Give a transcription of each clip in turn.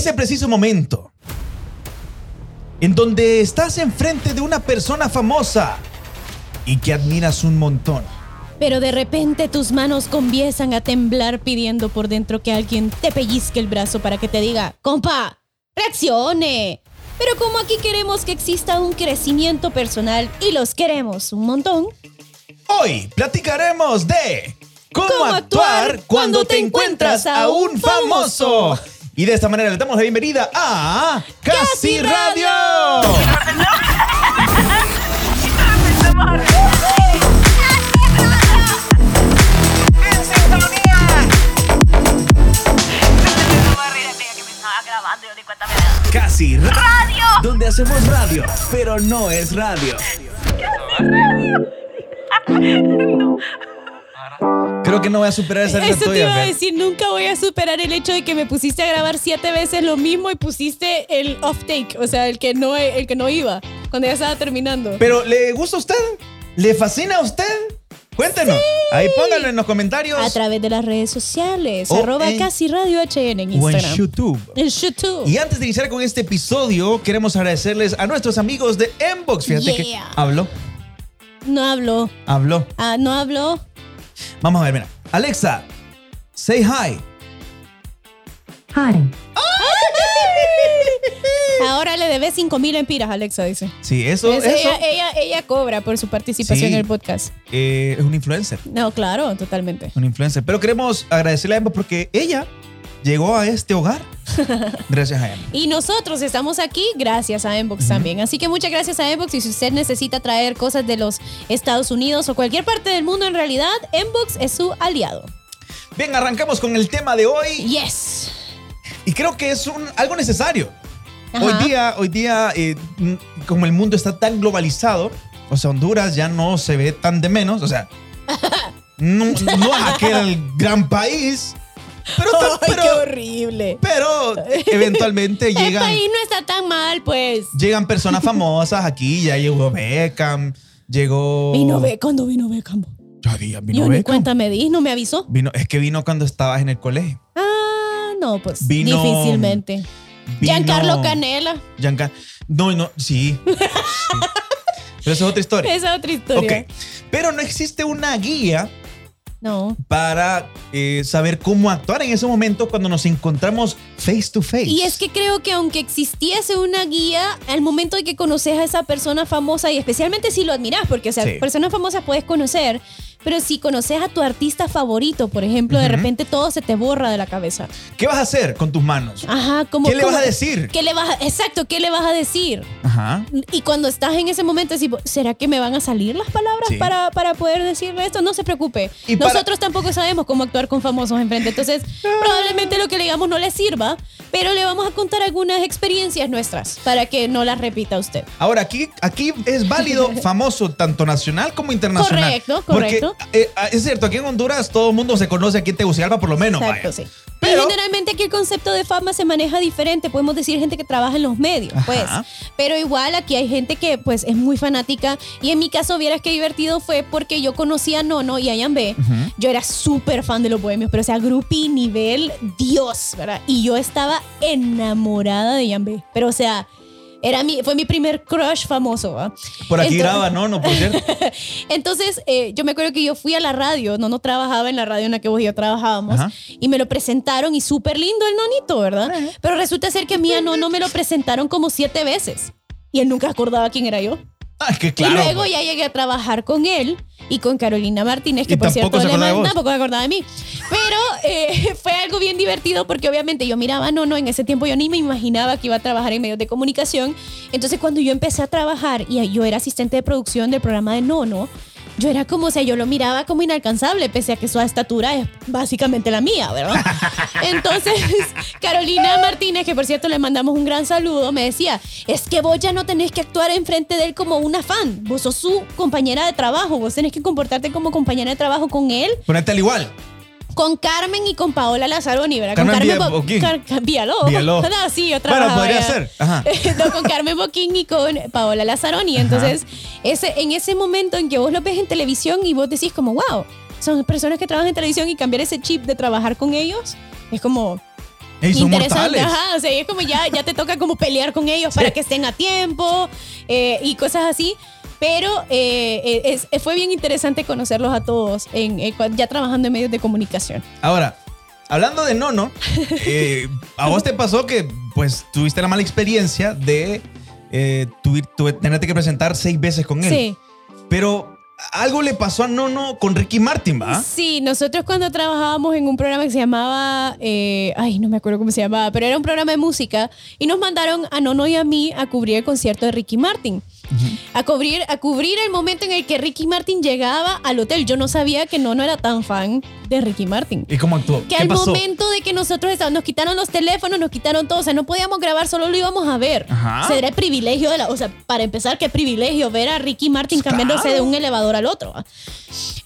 Ese preciso momento en donde estás enfrente de una persona famosa y que admiras un montón. Pero de repente tus manos comienzan a temblar pidiendo por dentro que alguien te pellizque el brazo para que te diga, compa, reaccione. Pero como aquí queremos que exista un crecimiento personal y los queremos un montón, Hoy platicaremos de cómo, ¿Cómo actuar actuar cuando te encuentras a un famoso. Y de esta manera le damos la bienvenida a Casi Casi Radio. Casi Ra- ¡Radio! Donde hacemos radio, pero no es radio. Creo que no voy a superar esa eso te iba a decir, nunca voy a superar el hecho de que me pusiste a grabar siete veces lo mismo y pusiste el off take, o sea, el que no, el que no iba, cuando ya estaba terminando. Pero ¿le gusta a usted? ¿Le fascina a usted? Cuéntenos. Ahí pónganlo en los comentarios. A través de las redes sociales, O arroba en- casi radio HN en o en Instagram. YouTube. En YouTube. Y antes de iniciar con este episodio, queremos agradecerles a nuestros amigos de Mbox. Fíjate que habló, No hablo. habló. Ah, no hablo. Vamos a ver, mira. Alexa, say hi. Hi. Ahora le debes 5 mil empiras, Alexa dice. Sí, eso, Es- eso ella, ella, ella cobra por su participación Sí. en el podcast. eh, es un influencer. No, claro, totalmente. Un influencer. Pero queremos agradecerle a Mbox porque ella llegó a este hogar gracias a ella. Y nosotros estamos aquí gracias a Enbox también. Así que muchas gracias a Enbox. Y si usted necesita traer cosas de los Estados Unidos o cualquier parte del mundo, en realidad, Enbox es su aliado. Bien, arrancamos con el tema de hoy Yes. y creo que es un, algo necesario. Ajá. Hoy día, hoy día eh, como el mundo está tan globalizado, o sea, Honduras ya no se ve tan de menos, o sea, no, no es aquel gran país, pero, Ay, pero, qué horrible. pero eventualmente El llegan, país no está tan mal, pues. llegan personas famosas aquí, ya llegó Beckham, llegó... Vino Be ¿Cuándo vino Beckham? Ya di- ya vino Yo ni Beckham. cuenta me di, no me avisó. Vino, es que vino cuando estabas en el colegio. Ah, no, pues Vino- difícilmente. Vino- Giancarlo Canela. Gianca- No, no, sí. sí. Pero esa es otra historia. Esa es otra historia. Ok. Pero no existe una guía No. para eh, saber cómo actuar en ese momento cuando nos encontramos face to face. Y es que creo que aunque existiese una guía, al momento de que conoces a esa persona famosa, y especialmente si lo admiras, porque, o sea, Sí. personas famosas puedes conocer, pero si conoces a tu artista favorito, por ejemplo, de repente todo se te borra de la cabeza. ¿Qué vas a hacer con tus manos? Ajá, como. ¿Qué le vas a decir? ¿Qué le vas a- exacto, ¿qué le vas a decir? Ajá. Y cuando estás en ese momento, decís, ¿será que me van a salir las palabras Sí. para, para poder decirle esto? No se preocupe. Y para- Nosotros tampoco sabemos cómo actuar con famosos enfrente. Entonces, probablemente lo que le digamos no le sirva, pero le vamos a contar algunas experiencias nuestras para que no las repita usted. Ahora, aquí, aquí es válido famoso tanto nacional como internacional. Correcto, correcto. Porque eh, es cierto, aquí en Honduras todo el mundo se conoce aquí en Tegucigalpa por lo menos. Exacto, vaya. sí. Pero- generalmente aquí el concepto de fama se maneja diferente. Podemos decir gente que trabaja en los medios, Ajá. pues. Pero igual aquí hay gente que pues es muy fanática. Y en mi caso, vieras qué divertido fue porque yo conocí a Nono y a Yambé. Ujú. Yo era súper fan de los bohemios, pero o sea, grupi nivel Dios, ¿verdad? Y yo estaba enamorada de Yambé. Pero o sea, era mi, fue mi primer crush famoso, ¿va? Por aquí Entonces- graba, ¿no? No, por cierto. entonces, eh, yo me acuerdo que yo fui a la radio, no, no trabajaba en la radio en la que vos y yo trabajábamos, Ajá. y me lo presentaron y súper lindo el nonito, ¿verdad? Pero resulta ser que a mí a no, no me lo presentaron como siete veces. Y él nunca acordaba quién era yo. Ah, es que claro. y luego ya llegué a trabajar con él y con Carolina Martínez, que Y por cierto le acordaba de man- vos. tampoco se acordaba de mí. Pero eh, fue algo bien divertido porque obviamente yo miraba, no, no, en ese tiempo yo ni me imaginaba que iba a trabajar en medios de comunicación. Entonces cuando yo empecé a trabajar y yo era asistente de producción del programa de Nono, yo era como, o sea, yo lo miraba como inalcanzable, pese a que su estatura es básicamente la mía, ¿verdad? Entonces, Carolina Martínez, que por cierto le mandamos un gran saludo, me decía, es que vos ya no tenés que actuar enfrente de él como una fan, vos sos su compañera de trabajo, vos tenés que comportarte como compañera de trabajo con él, Ponete al igual. Con Carmen y con Paola Lazaroni, ¿verdad? Carmen con Villa- Bo- Boquín. Car-. No, sí, yo Bueno, podría ser. Ajá. No, con Carmen Boquín y con Paola Lazaroni. Entonces, ese, en ese momento en que vos lo ves en televisión y vos decís como, wow, son personas que trabajan en televisión y cambiar ese chip de trabajar con ellos, es como, Ey, son interesante. mortales. Ajá, o sea, y es como ya, ya te toca como pelear con ellos para que estén a tiempo eh, y cosas así. Pero eh, eh, es- eh, fue bien interesante conocerlos a todos en, eh, ya trabajando en medios de comunicación. Ahora, hablando de Nono, eh, a vos te pasó que pues tuviste la mala experiencia de tuve- tenerte que presentar seis veces con él. Sí. Pero algo le pasó a Nono con Ricky Martin, ¿va? Sí, nosotros cuando trabajábamos en un programa que se llamaba, eh, ay, no me acuerdo cómo se llamaba, pero era un programa de música y nos mandaron a Nono y a mí a cubrir el concierto de Ricky Martin. A cubrir, a cubrir el momento en el que Ricky Martin llegaba al hotel. Yo no sabía que Nono era tan fan de Ricky Martin. ¿Y cómo actuó? Que ¿Qué al pasó? momento de que nosotros estábamos, nos quitaron los teléfonos, nos quitaron todo, o sea, no podíamos grabar, solo lo íbamos a ver. Ajá. O sea, era el privilegio de la, o sea, para empezar, qué privilegio ver a Ricky Martin Claro. cambiándose de un elevador al otro.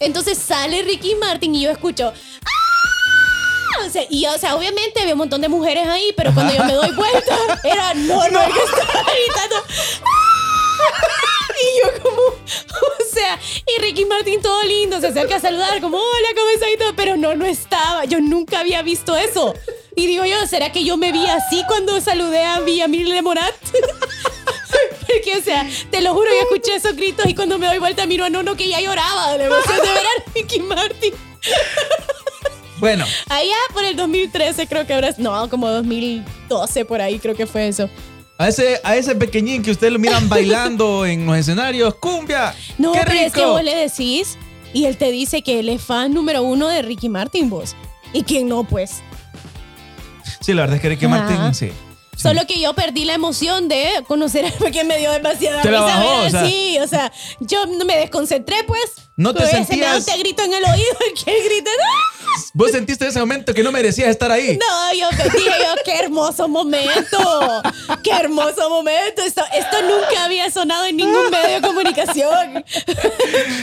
Entonces sale Ricky Martin y yo escucho. "¡Ah!". O sea, y o sea, obviamente había un montón de mujeres ahí, pero cuando yo me doy vuelta, era no, no, que estaba gritando. "¡Ah!". Como, o sea, y Ricky Martin todo lindo, se acerca a saludar como, hola, ¿cómo estás? Y todo, pero no, no estaba, yo nunca había visto eso. Y digo yo, ¿será que yo me vi así cuando saludé a Villamil Morat? Porque, o sea, te lo juro, yo escuché esos gritos y cuando me doy vuelta miro a Nono que ya lloraba de la emoción de ver a Ricky Martin. Bueno, Allá por el 2013 creo que habrá, no, como 2012 por ahí creo que fue eso. A ese, a ese pequeñín que ustedes lo miran bailando en los escenarios, cumbia. No, ¡Qué pero es que rico! vos le decís y él te dice que él es fan número uno de Ricky Martin, vos. ¿Y quién no, pues? Sí, la verdad es que Ricky Ajá. Martin, sí. sí. Solo que yo perdí la emoción de conocer a porque me dio demasiada Te risa bajó, ver o sea. así, o sea, yo me desconcentré, pues. No te Pues, sentías- Te grito en el oído y que grita. ¡ah! Vos sentiste en ese momento que no merecías estar ahí. No, yo dije yo, qué hermoso momento. Qué hermoso momento. Esto, esto nunca había sonado en ningún medio de comunicación.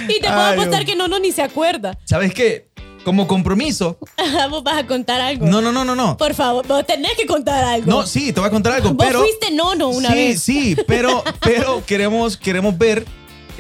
y te puedo Ay, apostar que no, no, ni se acuerda. ¿Sabes qué? Como compromiso. Ajá, Vos vas a contar algo. No, no, no, no, no. Por favor, vos tenés que contar algo. No, sí, te voy a contar algo, Vos pero. fuiste nono una sí, vez. Sí, pero, pero queremos, queremos ver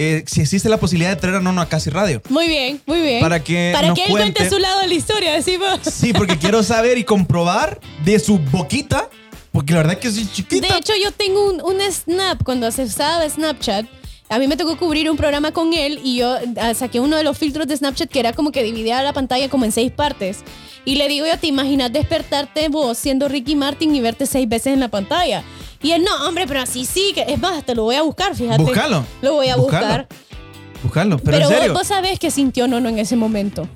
eh, si existe la posibilidad de traer a Nono a Casi Radio. Muy bien, muy bien. Para que Para nos que él cuente- cuente su lado de la historia, decimos. Sí, porque quiero saber y comprobar de su boquita, porque la verdad es que soy De chiquita. hecho, yo tengo un, un snap cuando se usaba Snapchat. A mí me tocó cubrir un programa con él y yo ah, saqué uno de los filtros de Snapchat que era como que dividía la pantalla como en seis partes. Y le digo yo, ¿te imaginas despertarte vos siendo Ricky Martin y verte seis veces en la pantalla? Y él, no, hombre, pero así sí, que es más, te lo voy a buscar, fíjate. Búscalo. Lo voy a Búscalo. buscar. Buscarlo, pero, Pero, en serio. vos sabés que sintió Nono en ese momento.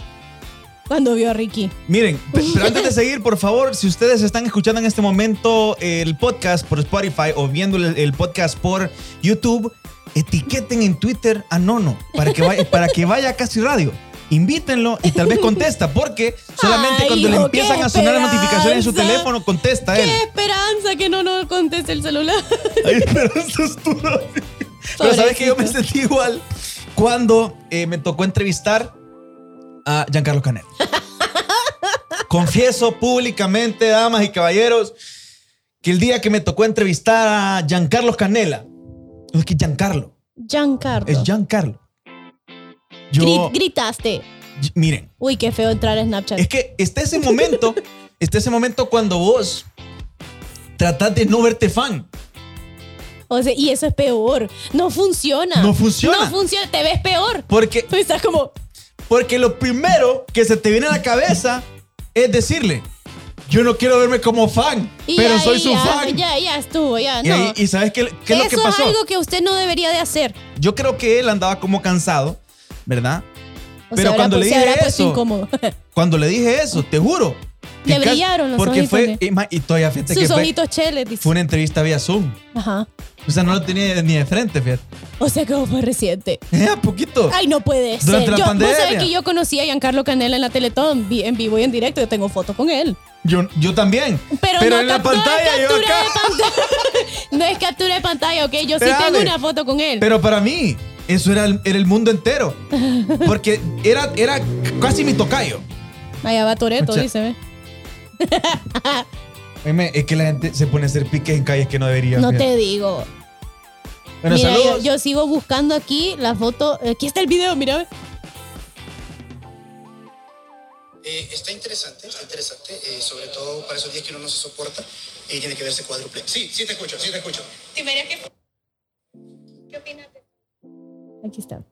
Cuando vio a Ricky. Miren, pe- pero antes de seguir, por favor, si ustedes están escuchando en este momento el podcast por Spotify o viendo el podcast por YouTube, etiqueten en Twitter a Nono para que vaya, para que vaya a Casi Radio. Invítenlo y tal vez contesta, porque solamente Ay, cuando le empiezan qué a sonar las notificaciones en su teléfono, contesta él. ¡Qué esperanza que Nono conteste el celular! Ay, pero eso es tú. Pero sabes que yo me sentí igual cuando eh, me tocó entrevistar a Giancarlo Canel. Confieso públicamente, damas y caballeros, que el día que me tocó entrevistar a Giancarlo Canela, no es que Giancarlo, Giancarlo. es Giancarlo. Yo, Gri- gritaste. y- miren, Uy, qué feo entrar a Snapchat. es que está ese momento, está ese momento cuando vos tratás de no verte fan. O sea, y eso es peor. No funciona. No funciona. No funciona. Te ves peor. Porque Tú estás como. Porque lo primero que se te viene a la cabeza es decirle, yo no quiero verme como fan, y pero ya, soy su ya, fan. Ya, ya estuvo, ya. y, no. ahí- y ¿sabes qué, qué es lo que eso pasó? es algo que usted no debería de hacer. Yo creo que él andaba como cansado, ¿verdad? O Pero sea, cuando le se dije eso, incómodo. Cuando le dije eso, te juro. Le brillaron los Porque ojitos fue, de- y, todavía fíjate que Sus fue, ojitos cheles, dice. fue una entrevista vía Zoom. Ajá. O sea, no lo tenía ni de frente, fíjate. O sea, que fue reciente. Eh, a poquito. Ay, no puede ser. Durante la yo, pandemia. Vos sabés que yo conocí a Giancarlo Canela en la Teletón, en vivo y en directo. Yo tengo foto con él. Yo, yo también. Pero, Pero no, en la pantalla, yo captura acá. de pantalla. no es captura de pantalla, ok. Yo sí tengo una foto con él. Pero para mí, eso era el, era el mundo entero. Porque era, era casi mi tocayo. Allá va Toreto, dice. Oíme, es que la gente se pone a hacer piques en calles que no debería. No te digo. Bueno, mira, yo, sigo buscando aquí la foto. Aquí está el video, mira. Eh, está interesante, está interesante, eh, sobre todo para esos días que uno no se soporta y tiene que verse cuádruple. Sí, sí te escucho, sí te escucho. ¿Qué opinas de Aquí está.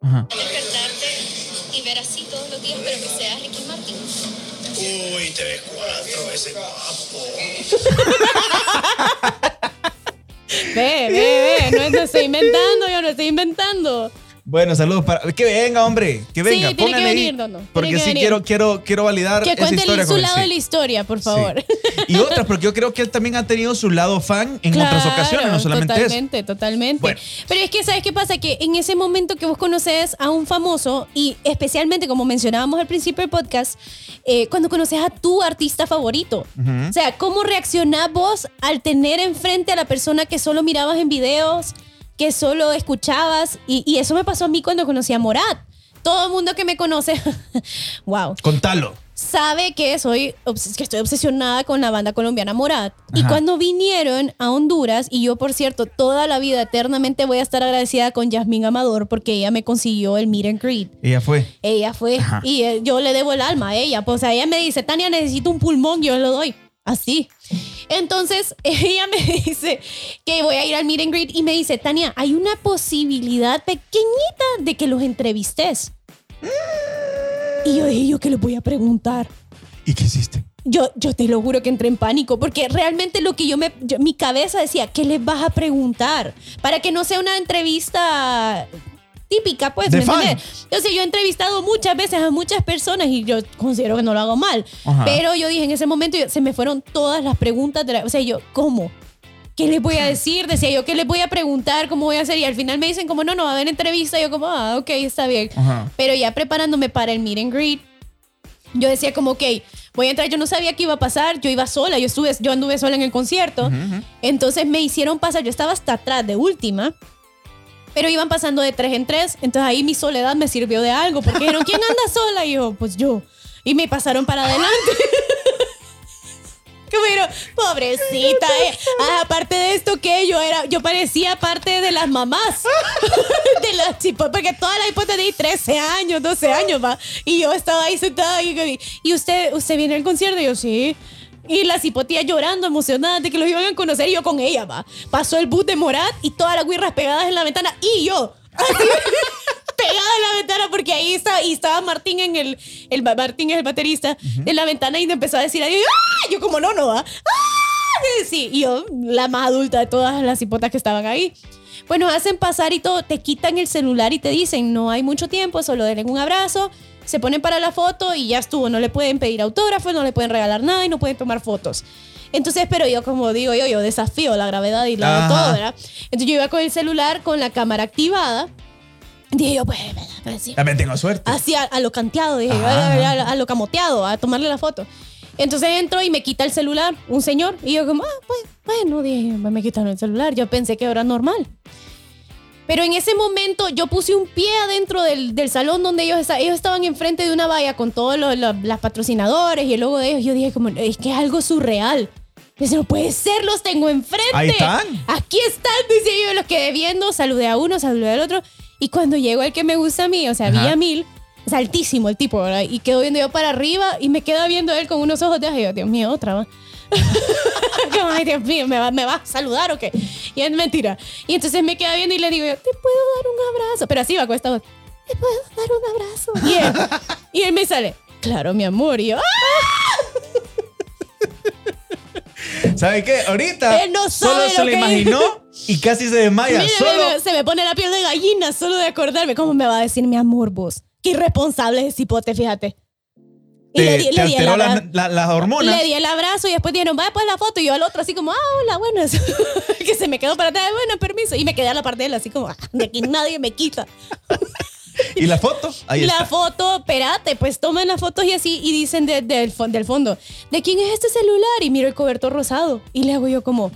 Ajá. Despertarte y ver así todos los días, pero que sea Ricky Martin. Uy, te ves cuatro veces guapo. Ve, ve, ve. No, estoy inventando, yo no estoy inventando. Bueno, saludos para. Que venga, hombre. Que venga, Sí, tiene que venir, tiene Porque que sí venir. quiero, quiero, quiero validar Que esa cuente historia el- con su él, lado sí. de la historia, por Sí. favor. Y otras, porque yo creo que él también ha tenido su lado fan en otras ocasiones, no solamente eso. Totalmente, totalmente. Bueno. Pero es que, ¿sabes qué pasa? Que en ese momento que vos conoces a un famoso, y especialmente como mencionábamos al principio del podcast, eh, cuando conoces a tu artista favorito. O sea, ¿cómo reaccionás vos al tener enfrente a la persona que solo mirabas en videos, que solo escuchabas? Y, y eso me pasó a mí cuando conocí a Morat. Todo el mundo que me conoce, wow, Contalo. sabe que soy que estoy obsesionada con la banda colombiana Morat. Y cuando vinieron a Honduras, y yo por cierto, toda la vida eternamente voy a estar agradecida con Yasmín Amador porque ella me consiguió el meet and greet. Ella fue. Ella fue, Ajá. y eh, yo le debo el alma a ella. Pues ella me dice, Tania, necesito un pulmón, yo lo doy. Así. Entonces, ella me dice que voy a ir al meet and greet y me dice, Tania, hay una posibilidad pequeñita de que los entrevistes. Y yo dije, ¿yo qué les voy a preguntar? ¿Y qué hiciste? Yo, yo te lo juro que entré en pánico porque realmente lo que yo me, yo- mi cabeza decía, ¿qué les vas a preguntar? Para que no sea una entrevista típica, pues, ¿me entiendes? Entonces yo he entrevistado muchas veces a muchas personas y yo considero que no lo hago mal. Ajá. Pero yo dije, en ese momento yo- se me fueron todas las preguntas, de la- o sea, yo, ¿cómo? ¿Qué les voy a decir? Decía yo, ¿qué les voy a preguntar? ¿Cómo voy a hacer? Y al final me dicen como, no, no, va a haber entrevista. Y yo como, ah, ok, está bien. Ajá. Pero ya preparándome para el meet and greet, yo decía como, ok, voy a entrar, yo no sabía qué iba a pasar, yo iba sola, yo, estuve, yo anduve sola en el concierto, entonces me hicieron pasar, yo estaba hasta atrás de última, pero iban pasando de tres en tres, entonces ahí mi soledad me sirvió de algo, porque dijeron, ¿quién anda sola? Y yo, pues yo, y me pasaron para adelante. Como dijeron, pobrecita, eh. Ah, aparte de esto que yo era, yo parecía parte de las mamás. de las chicas, porque todas las hipótesis de 13 años, 12 años, va. Y yo estaba ahí sentada y, y usted, usted viene al concierto, y yo sí. Y las hipotías llorando, emocionadas de que los iban a conocer y yo con ella, va. Pasó el bus de Morat y todas las guirras pegadas en la ventana y yo. Así, pegada en la ventana porque ahí estaba, y estaba Martín en el, el Martín es el baterista, en la ventana y me empezó a decir, adiós. ¡Ah! yo como no, no, va. ¡Ah! Sí, y yo, la más adulta de todas las hipotas que estaban ahí. Bueno, hacen pasar y todo, te quitan el celular y te dicen, no hay mucho tiempo, solo denle un abrazo, se ponen para la foto y ya estuvo, no le pueden pedir autógrafos, no le pueden regalar nada y no pueden tomar fotos. Entonces, pero yo como digo yo, yo desafío la gravedad y la todo, ¿verdad? Entonces yo iba con el celular con la cámara activada. Dije yo, pues, pues, sí. También tengo suerte. Así a, a lo canteado, dije, yo, a, a- a lo camoteado, a tomarle la foto. Entonces entro y me quita el celular un señor. Y yo como, ah, pues, bueno, dije, me quitaron el celular. Yo pensé que era normal. Pero en ese momento yo puse un pie adentro del, del salón donde ellos, esta- ellos estaban enfrente de una valla con todos los, los- las patrocinadores y el logo de ellos. Yo dije como, es que es algo surreal. Dice, no puede ser, los tengo enfrente. Ahí están. Aquí están, decía yo, los quedé viendo, saludé a uno, saludé al otro. Y cuando llegó el que me gusta a mí, o sea, Ajá. Villamil, es altísimo el tipo, ¿verdad? Y quedo viendo yo para arriba y me queda viendo él con unos ojos de, Dios mío, otra. Como, ay, Dios mío, ¿me va, ¿me va a saludar o qué? Y es mentira. Y entonces me queda viendo y le digo yo, ¿te puedo dar un abrazo? Pero así va con esta voz, ¿te puedo dar un abrazo? Y él, y él me sale, claro, mi amor. Y yo, ¡ah! ¿Sabe qué? Ahorita Él no solo se lo que- imaginó y casi se desmaya. Mira, solo mira, se me pone la piel de gallina solo de acordarme. ¿Cómo me va a decir mi amor vos? Qué irresponsable es ese hipote, Y le di- te le di el alteró abra- la- la- las hormonas. Le di el abrazo y después dijeron, vaya pues la foto. Y yo al otro así como, ah, hola, buenas. que se me quedó para atrás, bueno, permiso. Y me quedé a la parte de él así como, ah, de aquí nadie me quita. ¿Y la foto? Ahí la está. foto, espérate, pues toman las fotos y así y dicen de- del fon- del fondo, ¿de quién es este celular? Y miro el cobertor rosado y le hago yo como,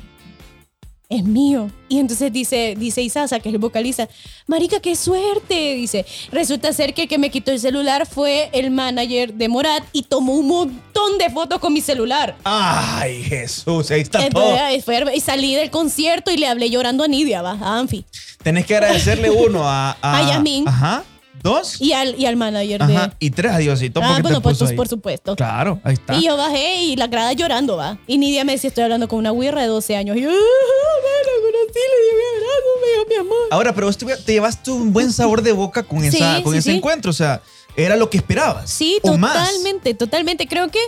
es mío. Y entonces dice, dice Isasa, que es el vocalista, marica, qué suerte. Dice, resulta ser que el que me quitó el celular fue el manager de Morat y tomó un montón de fotos con mi celular. Ay, Jesús, ahí está todo. Entonces, fue- y salí del concierto y le hablé llorando a Nidia, va, a Anfi. Tenés que agradecerle uno a... A Yasmín. Ajá. Dos. Y al, y al manager de. Ajá. Y tres a Diosito. Ah, porque bueno, te pues puso ahí. por supuesto. Claro, ahí está. Y yo bajé y la grada llorando, va. Y Nidia me decía, estoy hablando con una guirra de 12 años. Y yo, ah, bueno, conocí, le di un abrazo, me dijo mi amor. Ahora, pero vos te, te llevaste un buen sabor de boca con, Sí, esa, con sí, ese sí. encuentro. O sea, era lo que esperabas. Sí, o más. totalmente, totalmente. Creo que,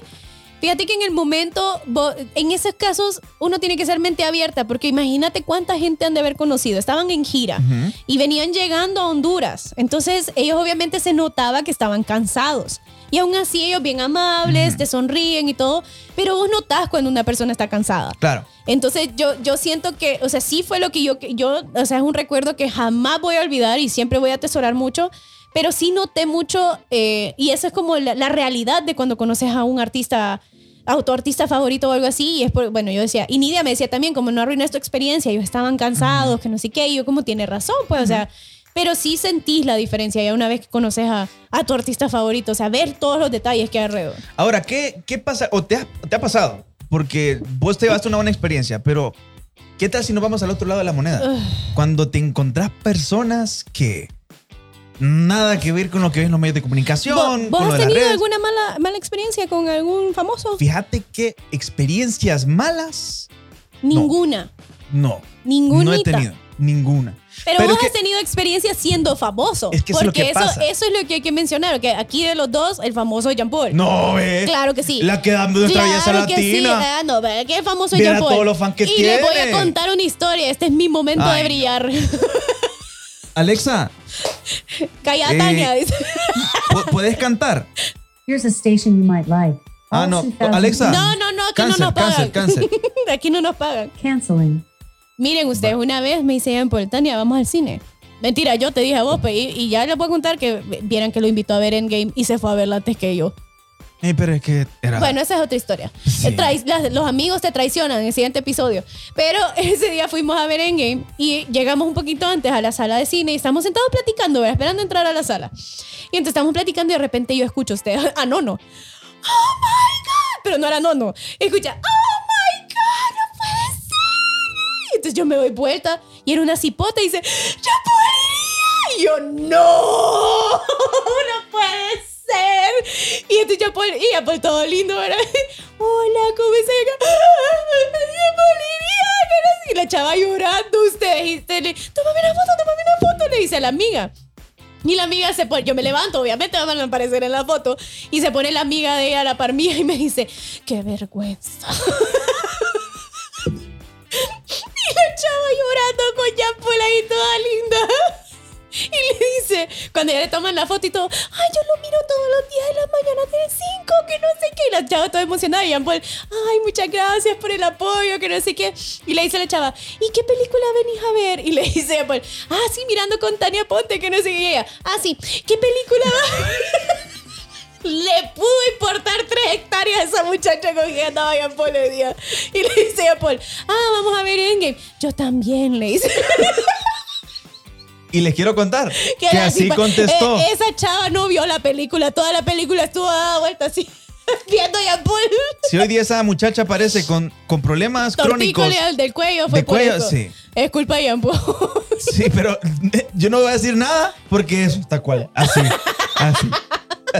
fíjate que en el momento, en esos casos, uno tiene que ser mente abierta, porque imagínate cuánta gente han de haber conocido. Estaban en gira Ujú. y venían llegando a Honduras. Entonces, ellos obviamente se notaba que estaban cansados. Y aún así, ellos bien amables, te sonríen y todo, pero vos notás cuando una persona está cansada. Claro. Entonces yo, yo siento que, o sea, sí fue lo que yo, que yo, o sea, es un recuerdo que jamás voy a olvidar y siempre voy a atesorar mucho, pero sí noté mucho, eh, y eso es como la, la realidad de cuando conoces a un artista, a tu artista favorito o algo así, y es por, bueno, yo decía, y Nidia me decía también, como no arruines tu experiencia, ellos estaban cansados, que no sé qué, y yo como tiene razón, pues, o sea, pero sí sentís la diferencia ya una vez que conoces a, a tu artista favorito, o sea, ver todos los detalles que hay alrededor. Ahora, ¿qué, qué pasa? ¿O te ha, te ha pasado? Porque vos te llevaste una buena experiencia, pero ¿qué tal si nos vamos al otro lado de la moneda? Cuando te encontrás personas que nada que ver con lo que ves en los medios de comunicación, ¿Vos, con has tenido alguna mala, mala experiencia con algún famoso? Fíjate que experiencias malas, Ninguna. no. Ninguna. No he tenido ninguna. Pero, Pero vos que- has tenido experiencia siendo famoso. Es que eso es lo porque que eso, pasa. eso es lo que hay que mencionar. Que aquí de los dos, el famoso Jean Paul. No, ve. Claro que sí. La que dando nuestra belleza Claro que sí. latina. Ah, no, ve que famoso Jean Paul. todos los fans que y les voy a tiene. contar una historia. Este es mi momento Ay, de no. Alexa, Calla, Eh, Tania. dice. ¿pu- ¿puedes cantar? Here's a station you might like. Ah, no. 2000 Alexa. No, no, no, aquí Cáncer, no nos pagan. cáncer, cáncer. aquí no nos pagan. Canceling. Miren ustedes, una vez me dice Jean Paul, Tania, vamos al cine. Mentira, yo te dije a vos, y ya les voy a contar que vieran que lo invitó a ver Endgame y se fue a verla antes que yo. Pero es que era. Bueno, esa es otra historia. Sí. Trai- las- los amigos te traicionan en el siguiente episodio. Pero ese día fuimos a ver Endgame y llegamos un poquito antes a la sala de cine y estamos sentados platicando, ¿verdad? esperando entrar a la sala. Y entonces estamos platicando y de repente yo escucho a usted, a Nono. ¡Oh my God! Pero no era Nono. Escucha, ¡Oh my God! ¡No puede ser! Y entonces yo me doy vuelta y era una cipota y dice, ¡Ya podría! Y yo, ¡No! ¡No puede ser! Y entonces ya Paul, y Paul todo lindo, ¿verdad? Hola, ¿cómo estás? No sé". Y la chava llorando, usted, y una foto, tómame una foto, le dice la amiga. Y la amiga se pone, yo me levanto, obviamente van a aparecer en la foto, y se pone la amiga de ella a la par y me dice, qué vergüenza. y la chava llorando con Paul ahí toda linda. Y le dice, cuando ya le toman la foto y todo, ay, yo lo miro todos los días de la mañana del 5, que no sé qué. Y la chava toda emocionada y Jean Paul, ay, muchas gracias por el apoyo, que no sé qué. Y le dice a la chava, ¿y qué película venís a ver? Y le dice Jean Paul, ah, sí, mirando con Tania Ponte, que no sé qué. Y ella, ah, sí, ¿qué película? Le pudo importar tres hectáreas a esa muchacha con que andaba Jean Paul el día. Y le dice Jean Paul, ah, vamos a ver Endgame. Yo también, le dice. Y les quiero contar que, así tipa- contestó. eh, esa chava no vio la película. Toda la película estuvo dada vuelta así. Viendo Paul. Si hoy día esa muchacha aparece con, con problemas crónicos. Del cuello fue De por cuello, eso. sí. Es culpa de Jean Paul. Sí, pero yo no voy a decir nada porque eso está cual. Así. Así.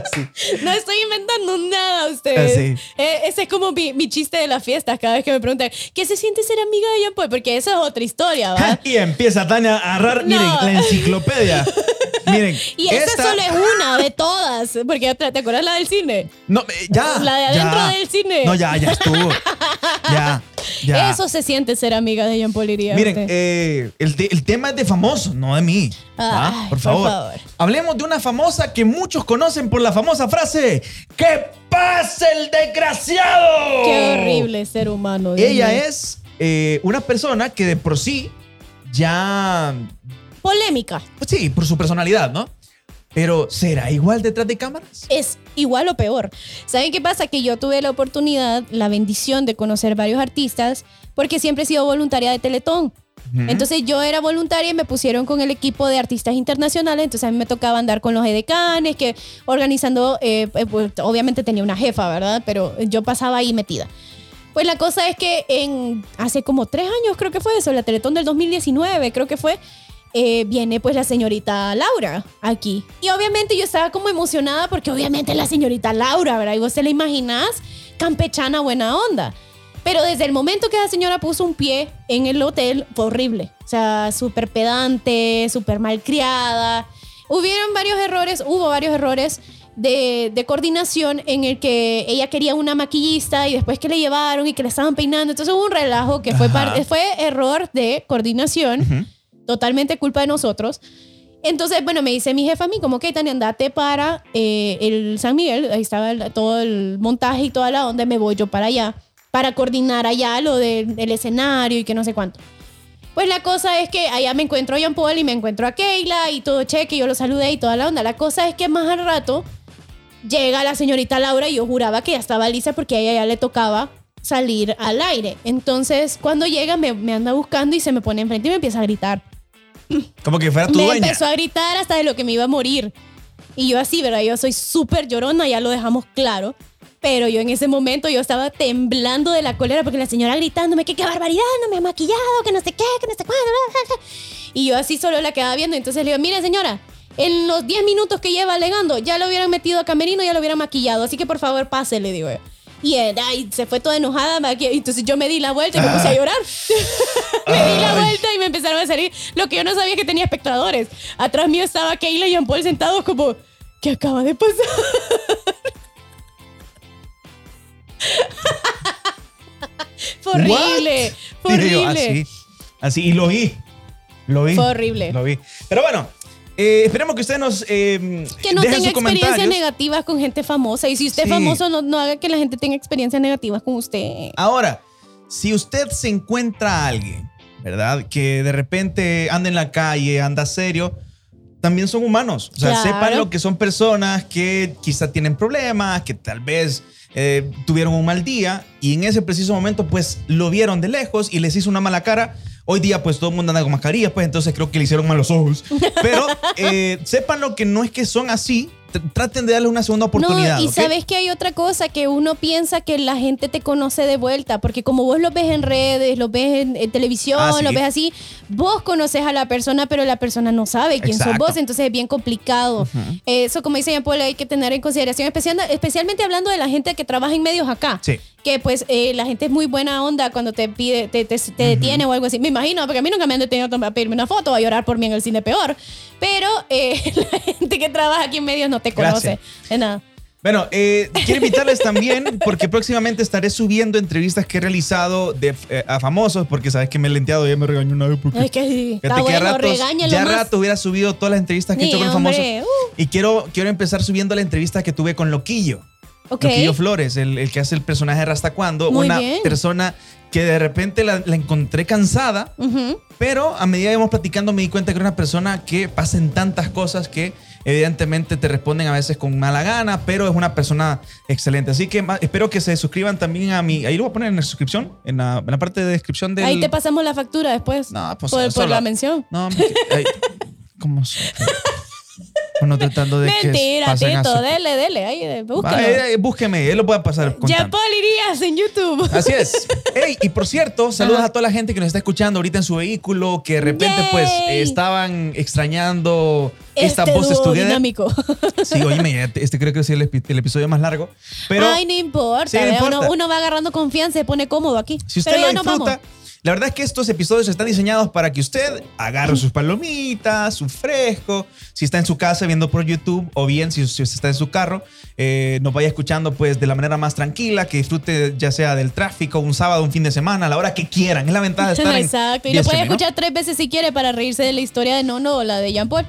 Así. No estoy inventando nada ustedes. Ah. Eh, ese es como mi, mi chiste de las fiestas. Cada vez que me preguntan, ¿qué se siente ser amiga de Jean Paul? Porque esa es otra historia, ¿va? Y empieza Tania a agarrar, No. miren, la enciclopedia. Miren, Y esa esta- solo es una de todas. Porque ¿te acuerdas la del cine? No, eh, ya. La de adentro ya. del cine. No, ya, ya estuvo. ya, ya. Eso se siente ser amiga de Jean Paul Miren, eh, el, te- el tema es de famosos, no de mí. Ay, por por favor. Hablemos de una famosa que muchos conocen por la famosa frase: ¡Que pase el desgraciado! Qué horrible ser humano. Ella es eh, una persona que de por sí ya. Polémica. Pues sí, por su personalidad, ¿no? Pero ¿será igual detrás de cámaras? es igual o peor. ¿Saben qué pasa? Que yo tuve la oportunidad, la bendición de conocer varios artistas porque siempre he sido voluntaria de Teletón. Entonces yo era voluntaria y me pusieron con el equipo de artistas internacionales, entonces a mí me tocaba andar con los edecanes, que organizando, eh, eh, pues, obviamente tenía una jefa, ¿verdad? Pero yo pasaba ahí metida. Pues la cosa es que en hace como tres años creo que fue eso, la Teletón del 2019 creo que fue, eh, viene pues la señorita Laura aquí. Y obviamente yo estaba como emocionada porque obviamente la señorita Laura, ¿verdad? Y vos te la imaginás campechana buena onda. Pero desde el momento que la señora puso un pie en el hotel, fue horrible. O sea, súper pedante, súper malcriada. Hubieron varios errores, hubo varios errores de, de coordinación en el que ella quería una maquillista y después que le llevaron y que le estaban peinando. Entonces hubo un relajo que fue, fue error de coordinación, totalmente culpa de nosotros. Entonces, bueno, me dice mi jefa a mí, como que Tania, andate para eh, el San Miguel, ahí estaba el- todo el montaje y toda la onda, me voy yo para allá, para coordinar allá lo del escenario y que no sé cuánto. Pues la cosa es que allá me encuentro a Jean Paul y me encuentro a Keila y todo cheque, yo lo saludé y toda la onda. La cosa es que más al rato llega la señorita Laura y yo juraba que ya estaba lista porque a ella ya le tocaba salir al aire. Entonces, cuando llega, me, me anda buscando y se me pone enfrente y me empieza a gritar. Como que fuera tu Me dueña. empezó a gritar hasta de lo que me iba a morir. Y yo así, ¿verdad? Yo soy súper llorona, ya lo dejamos claro. Pero yo en ese momento yo estaba temblando de la cólera porque la señora gritándome que qué barbaridad, no me ha maquillado, que no sé qué, que no sé cuándo. bla, bla, bla". Y yo así solo la quedaba viendo. Entonces le digo, mire señora, en los 10 minutos que lleva alegando, ya lo hubieran metido a camerino, ya lo hubieran maquillado. Así que por favor pase, le digo yo. Y se fue toda enojada. Entonces yo me di la vuelta y me puse a llorar. me di la vuelta y me empezaron a salir. Lo que yo no sabía es que tenía espectadores. Atrás mío estaba Keila y Jean Paul sentados como, ¿qué acaba de pasar? Fue horrible. Fue Dije yo, horrible. así, así, y lo vi. Lo vi. Fue horrible. Lo vi. Pero bueno, eh, esperemos que usted nos eh, Que no tenga experiencias negativas con gente famosa. Y si usted Sí. es famoso, no, no haga que la gente tenga experiencias negativas con usted. Ahora, si usted se encuentra a alguien, ¿verdad? Que de repente anda en la calle, anda serio, también son humanos. O sea, Claro. sepan lo que son personas que quizá tienen problemas, que tal vez eh, tuvieron un mal día y en ese preciso momento pues lo vieron de lejos y les hizo una mala cara. Hoy día pues todo el mundo anda con mascarillas, pues entonces creo que le hicieron mal los ojos. Pero eh, sepan lo que no es que son así. Tr- Traten de darle una segunda oportunidad. No, y ¿ok? sabes que hay otra cosa que uno piensa que la gente te conoce de vuelta, porque como vos lo ves en redes, lo ves en, en televisión, Ah, sí. lo ves así, vos conoces a la persona, pero la persona no sabe quién sos Exacto. vos, entonces es bien complicado. Eso, como dice Jean Paul, hay que tener en consideración, especial- especialmente hablando de la gente que trabaja en medios acá. Sí. Que pues eh, la gente es muy buena onda cuando te pide, te, te- te detiene o algo así. Me imagino, porque a mí nunca me han detenido a pedirme una foto a llorar por mí en el cine peor. Pero eh, trabaja aquí en medios no te conoce Gracias. de nada. Bueno, eh, quiero invitarles también porque próximamente estaré subiendo entrevistas que he realizado de, eh, a famosos porque sabes que me he lenteado y ya me regañó una vez porque... Es que sí, que a bueno, ratos- ya más. rato hubiera subido todas las entrevistas que he Sí, hecho con hombre, famosos. uh. Y quiero, quiero empezar subiendo la entrevista que tuve con Loquillo. Ok. Loquillo Flores, el, el que hace el personaje de Rasta Cuando. Muy una bien. persona que de repente la, la encontré cansada, Ujú. pero a medida que íbamos platicando me di cuenta que era una persona que pasan tantas cosas que evidentemente te responden a veces con mala gana, pero es una persona excelente. Así que espero que se suscriban también a mi... Ahí lo voy a poner en la suscripción, en la, en la parte de descripción del... Ahí te pasamos la factura después. No, pues por, por la mención. No, ay, ¿cómo Bueno, tratando de que Mentira, pasen a Tito, su- dele, dele. Ahí, eh, búscalo. Va, eh, búsqueme, él lo puede pasar con Ya Paul irías en YouTube. Así es. Ey, y por cierto, saludos a toda la gente que nos está escuchando ahorita en su vehículo, que de repente Yay. pues eh, estaban extrañando estas este voces dúo together. dinámico. Sí, oye, este creo que es el, epi- el episodio más largo. Pero Ay, no importa. Sí, no vea, importa. Uno, va agarrando confianza y se pone cómodo aquí. si usted Pero lo ya nos disfruta, vamos. La verdad es que estos episodios están diseñados para que usted agarre sus palomitas, su fresco, si está en su casa viendo por YouTube o bien si, si usted está en su carro, eh, nos vaya escuchando pues de la manera más tranquila, que disfrute ya sea del tráfico, un sábado, un fin de semana, a la hora que quieran. Es la ventaja de estar en Exacto. Y lo 10 puede escuchar tres veces si quiere para reírse de la historia de Nono o la de Jean Paul.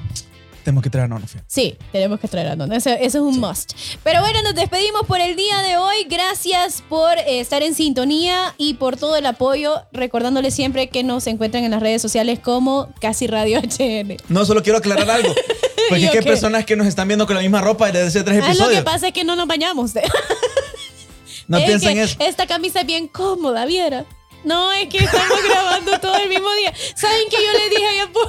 Tenemos que traer a fíjate. Sí, tenemos que traer a Nono. Eso, eso es un must. Pero bueno, nos despedimos por el día de hoy. Gracias por eh, estar en sintonía y por todo el apoyo. Recordándoles siempre que nos encuentran en las redes sociales como Casi Radio HN. No, solo quiero aclarar algo. Porque ¿Y es que hay personas que nos están viendo con la misma ropa desde hace tres Ah, lo que episodios. pasa es que no nos bañamos. No Es piensen eso. Esta camisa es bien cómoda, ¿viera? No, es que estamos grabando todo el mismo día. ¿Saben que yo le dije a Paul?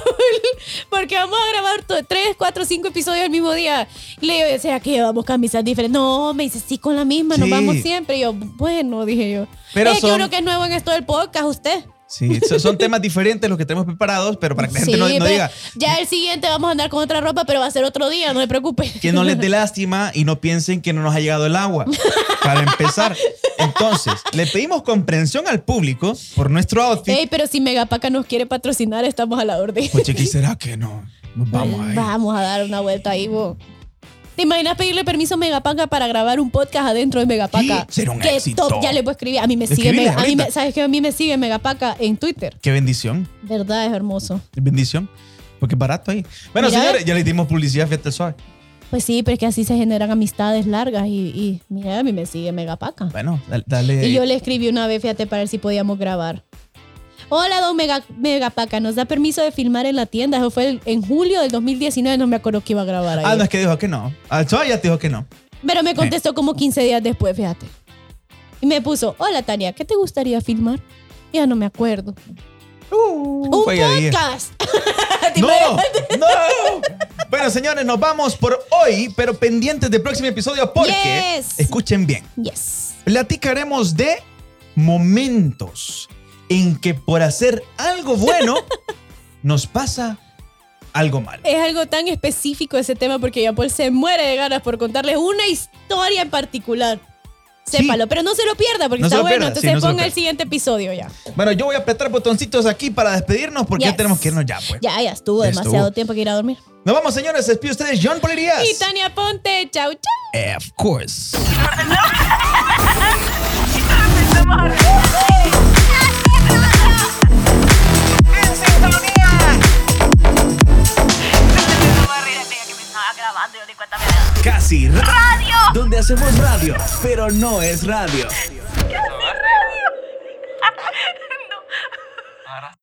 Porque vamos a grabar tres, cuatro, cinco episodios el mismo día. Le digo, ¿será que llevamos camisas diferentes? No, me dice, sí, con la misma, nos Sí. vamos siempre. Y yo, bueno, dije yo. Pero es que son- uno que es nuevo en esto del podcast, usted. Sí, so- son temas diferentes los que tenemos preparados, pero para que la gente no, no diga Ya el siguiente vamos a andar con otra ropa, pero va a ser otro día, no se preocupe. que no les dé lástima y no piensen que no nos ha llegado el agua. Para empezar. Entonces, le pedimos comprensión al público por nuestro outfit. Ey, pero si Megapaca nos quiere patrocinar, estamos a la orden. Pues, ¿será que no? Nos vamos ahí. Vamos a dar una vuelta ahí, vos. ¿Te imaginas pedirle permiso a Megapaca para grabar un podcast adentro de Megapaca? Será un Qué éxito. top, ya le puedo escribir. A mí me sigue Mega- a mí me-. ¿Sabes que A mí me sigue Megapaca en Twitter. Qué bendición. ¿Verdad? Es hermoso. Bendición. Porque es barato ahí. Bueno, Mira. señores, ya le dimos publicidad, fíjate el suave. Pues sí, pero es que así se generan amistades largas y, y mira, a mí me sigue Megapaca. Bueno, dale. dale. Y yo le escribí una vez, fíjate, para ver si podíamos grabar. Hola, don Mega, Megapaca, ¿nos da permiso de filmar en la tienda? Eso fue el- en julio del 2019, no me acuerdo que iba a grabar ahí. Ah, no, es que dijo que no. Al suave ya te dijo que no. Pero me contestó como 15 días después, fíjate. Y me puso, hola Tania, ¿qué te gustaría filmar? Ya no me acuerdo. Un ya día. podcast. ¿Te ¡No! ¡No! Bueno, señores, nos vamos por hoy, pero pendientes del próximo episodio porque, Yes. escuchen bien, Yes. platicaremos de momentos en que por hacer algo bueno nos pasa algo malo. Es algo tan específico ese tema porque ya Paul se muere de ganas por contarles una historia en particular. Sí. Sépalo, pero no se lo pierda porque No está bueno. pierda, Entonces sí, no se lo ponga el siguiente episodio ya. Bueno, yo voy a apretar botoncitos aquí para despedirnos porque ya tenemos que irnos ya, pues. Ya, ya estuvo Ya demasiado estuvo. tiempo que ir a dormir. Nos vamos, señores. Se despide ustedes, John Polirías. Y Tania Ponte, chau, chau. Of course. Casi Radio. Donde hacemos radio, pero no es radio. Casi radio. no.